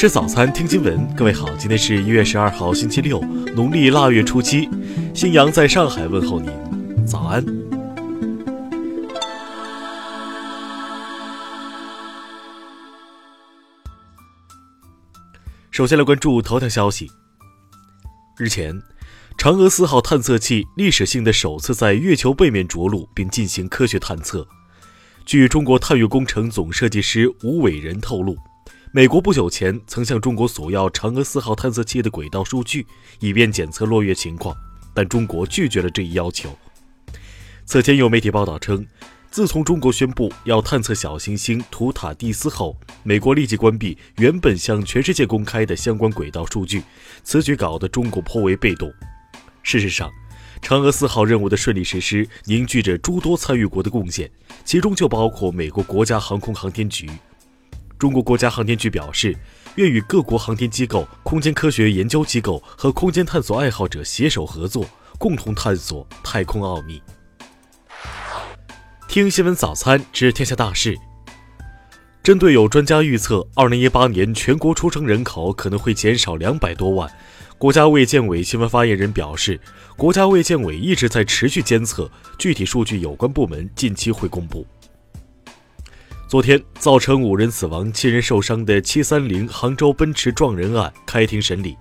吃早餐，听新闻。各位好，今天是一月十二号，星期六，农历腊月初七。新阳在上海问候您，早安。首先来关注头条消息。日前，嫦娥四号探测器历史性的首次在月球背面着陆，并进行科学探测。据中国探月工程总设计师吴伟仁透露。美国不久前曾向中国索要嫦娥四号探测器的轨道数据，以便检测落月情况，但中国拒绝了这一要求。此前有媒体报道称，自从中国宣布要探测小行星图塔蒂斯后，美国立即关闭原本向全世界公开的相关轨道数据，此举搞得中国颇为被动。事实上，嫦娥四号任务的顺利实施凝聚着诸多参与国的贡献，其中就包括美国国家航空航天局。中国国家航天局表示，愿与各国航天机构、空间科学研究机构和空间探索爱好者携手合作，共同探索太空奥秘。听新闻早餐知天下大事。针对有专家预测，二零一八年全国出生人口可能会减少两百多万，国家卫健委新闻发言人表示，国家卫健委一直在持续监测，具体数据有关部门近期会公布。昨天，造成五人死亡、七人受伤的七三零杭州奔驰撞人案开庭审理。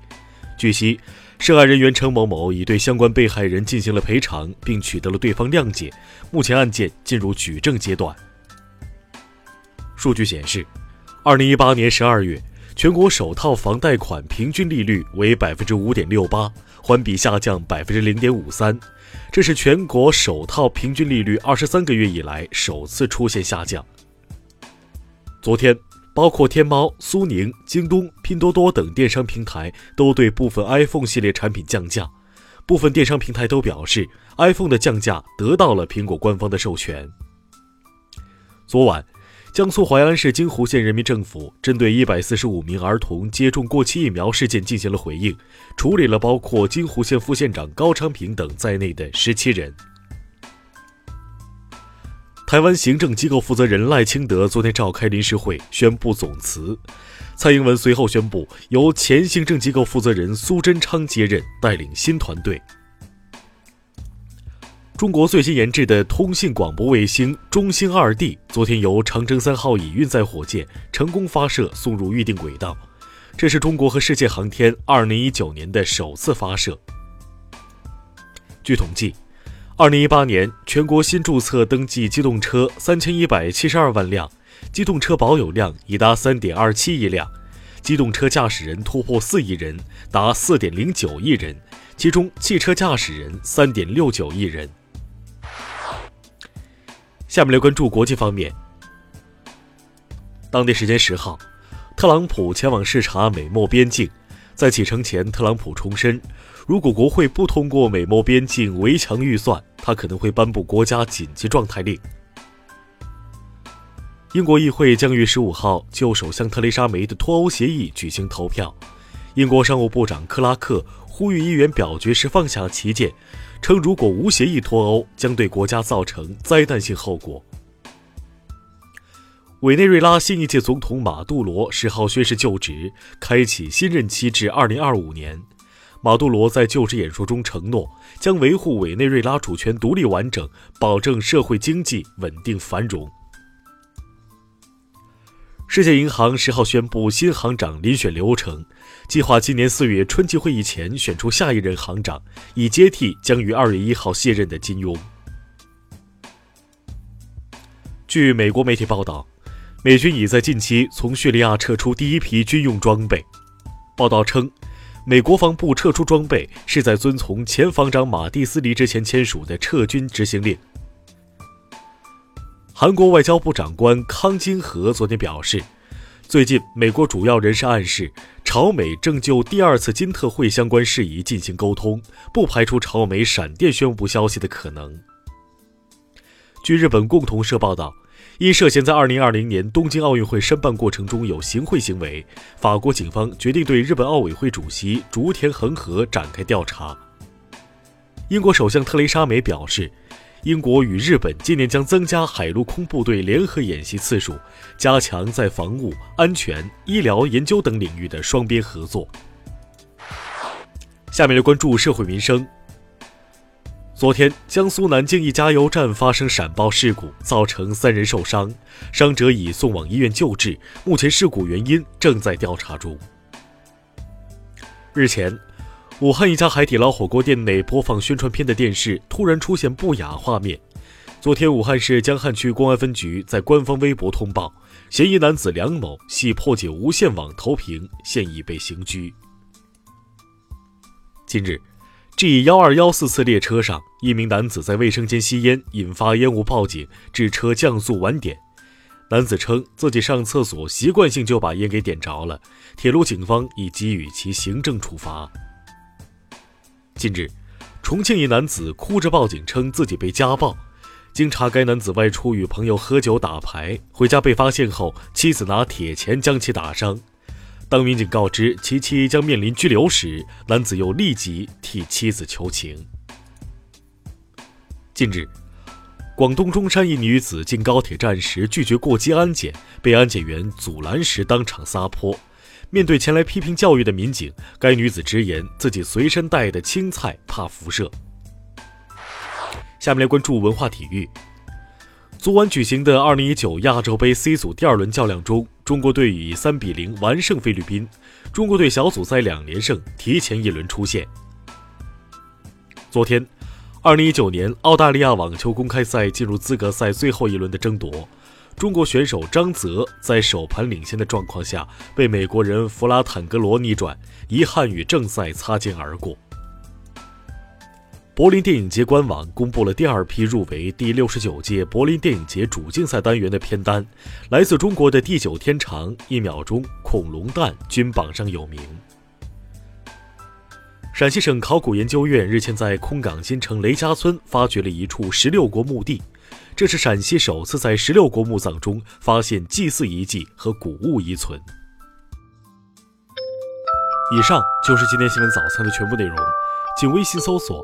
据悉，涉案人员程某某已对相关被害人进行了赔偿，并取得了对方谅解。目前案件进入举证阶段。数据显示，二零一八年十二月，全国首套房贷款平均利率为百分之五点六八，环比下降百分之零点五三，这是全国首套平均利率二十三个月以来首次出现下降。昨天，包括天猫、苏宁、京东、拼多多等电商平台都对部分 iPhone 系列产品降价。部分电商平台都表示，iPhone 的降价得到了苹果官方的授权。昨晚，江苏淮安市金湖县人民政府针对145名儿童接种过期疫苗事件进行了回应，处理了包括金湖县副县长高昌平等在内的十七人。台湾行政机构负责人赖清德昨天召开临时会，宣布总辞。蔡英文随后宣布，由前行政机构负责人苏贞昌接任，带领新团队。中国最新研制的通信广播卫星“中星二 D” 昨天由长征三号乙运载火箭成功发射，送入预定轨道。这是中国和世界航天2019年的首次发射。据统计。二零一八年，全国新注册登记机动车三千一百七十二万辆，机动车保有量已达三点二七亿辆，机动车驾驶人突破四亿人，达四点零九亿人，其中汽车驾驶人三点六九亿人。下面来关注国际方面。当地时间十号，特朗普前往视察美墨边境，在启程前，特朗普重申。如果国会不通过美墨边境围墙预算，他可能会颁布国家紧急状态令。英国议会将于十五号就首相特蕾莎梅的脱欧协议举行投票。英国商务部长克拉克呼吁议员表决时放下旗舰，称如果无协议脱欧，将对国家造成灾难性后果。委内瑞拉新一届总统马杜罗十号宣誓就职，开启新任期至二零二五年。马杜罗在就职演说中承诺，将维护委内瑞拉主权独立完整，保证社会经济稳定繁荣。世界银行十号宣布新行长遴选流程，计划今年四月春季会议前选出下一任行长，以接替将于二月一号卸任的金庸。据美国媒体报道，美军已在近期从叙利亚撤出第一批军用装备。报道称。美国防部撤出装备是在遵从前防长马蒂斯离职前签署的撤军执行令。韩国外交部长官康金和昨天表示，最近美国主要人士暗示，朝美正就第二次金特会相关事宜进行沟通，不排除朝美闪电宣布消息的可能。据日本共同社报道。因涉嫌在2020年东京奥运会申办过程中有行贿行为，法国警方决定对日本奥委会主席竹田恒和展开调查。英国首相特蕾莎梅表示，英国与日本今年将增加海陆空部队联合演习次数，加强在防务、安全、医疗、研究等领域的双边合作。下面来关注社会民生。昨天，江苏南京一加油站发生闪爆事故，造成三人受伤，伤者已送往医院救治。目前事故原因正在调查中。日前，武汉一家海底捞火锅店内播放宣传片的电视突然出现不雅画面。昨天，武汉市江汉区公安分局在官方微博通报，嫌疑男子梁某系破解无线网投屏，现已被刑拘。近日。G 幺二幺四次列车上，一名男子在卫生间吸烟，引发烟雾报警，致车降速晚点。男子称自己上厕所习惯性就把烟给点着了，铁路警方已给予其行政处罚。近日，重庆一男子哭着报警称自己被家暴，经查，该男子外出与朋友喝酒打牌，回家被发现后，妻子拿铁钳将其打伤。当民警告知其妻将面临拘留时，男子又立即替妻子求情。近日，广东中山一女子进高铁站时拒绝过机安检，被安检员阻拦时当场撒泼。面对前来批评教育的民警，该女子直言自己随身带的青菜怕辐射。下面来关注文化体育。昨晚举行的2019亚洲杯 C 组第二轮较量中，中国队以3比0完胜菲律宾，中国队小组赛两连胜，提前一轮出线。昨天，2019年澳大利亚网球公开赛进入资格赛最后一轮的争夺，中国选手张泽在首盘领先的状况下，被美国人弗拉坦格罗逆转，遗憾与正赛擦肩而过。柏林电影节官网公布了第二批入围第六十九届柏林电影节主竞赛单元的片单，来自中国的《地久天长》《一秒钟》《恐龙蛋》均榜上有名。陕西省考古研究院日前在空港新城雷家村发掘了一处十六国墓地，这是陕西首次在十六国墓葬中发现祭祀遗迹和古物遗存。以上就是今天新闻早餐的全部内容，请微信搜索。